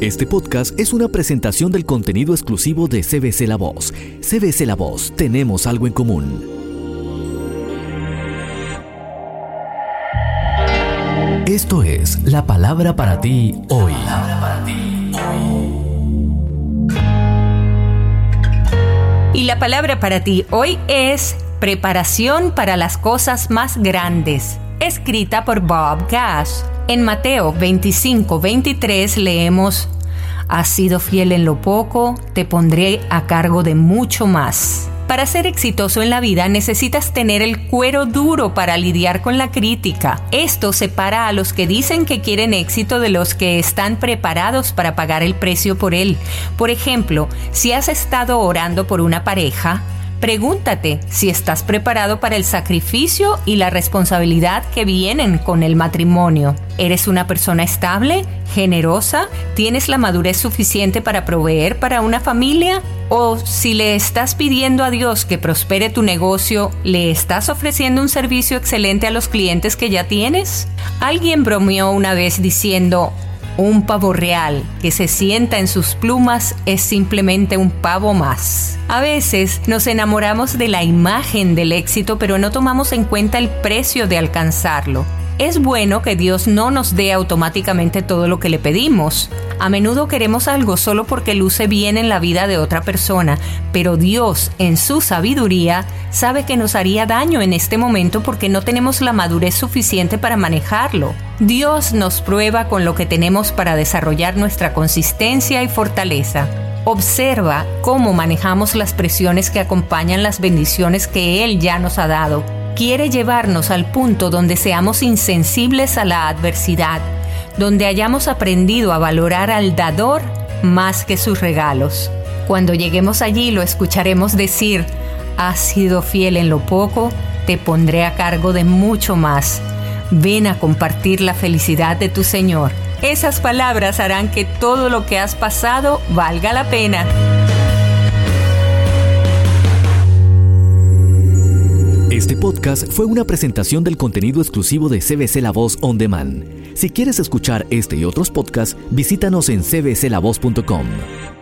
Este podcast es una presentación del contenido exclusivo de CBC La Voz. CBC La Voz, tenemos algo en común. Esto es la palabra para ti hoy. Y la palabra para ti hoy es preparación para las cosas más grandes, escrita por Bob Gash. En Mateo 25, 23 leemos, Has sido fiel en lo poco, te pondré a cargo de mucho más. Para ser exitoso en la vida necesitas tener el cuero duro para lidiar con la crítica. Esto separa a los que dicen que quieren éxito de los que están preparados para pagar el precio por él. Por ejemplo, si has estado orando por una pareja, Pregúntate si estás preparado para el sacrificio y la responsabilidad que vienen con el matrimonio. ¿Eres una persona estable, generosa? ¿Tienes la madurez suficiente para proveer para una familia? ¿O si le estás pidiendo a Dios que prospere tu negocio, le estás ofreciendo un servicio excelente a los clientes que ya tienes? Alguien bromeó una vez diciendo, un pavo real que se sienta en sus plumas es simplemente un pavo más. A veces nos enamoramos de la imagen del éxito pero no tomamos en cuenta el precio de alcanzarlo. Es bueno que Dios no nos dé automáticamente todo lo que le pedimos. A menudo queremos algo solo porque luce bien en la vida de otra persona, pero Dios, en su sabiduría, sabe que nos haría daño en este momento porque no tenemos la madurez suficiente para manejarlo. Dios nos prueba con lo que tenemos para desarrollar nuestra consistencia y fortaleza. Observa cómo manejamos las presiones que acompañan las bendiciones que Él ya nos ha dado quiere llevarnos al punto donde seamos insensibles a la adversidad, donde hayamos aprendido a valorar al dador más que sus regalos. Cuando lleguemos allí lo escucharemos decir, has sido fiel en lo poco, te pondré a cargo de mucho más. Ven a compartir la felicidad de tu Señor. Esas palabras harán que todo lo que has pasado valga la pena. Este podcast fue una presentación del contenido exclusivo de CBC La Voz On Demand. Si quieres escuchar este y otros podcasts, visítanos en cbclavoz.com.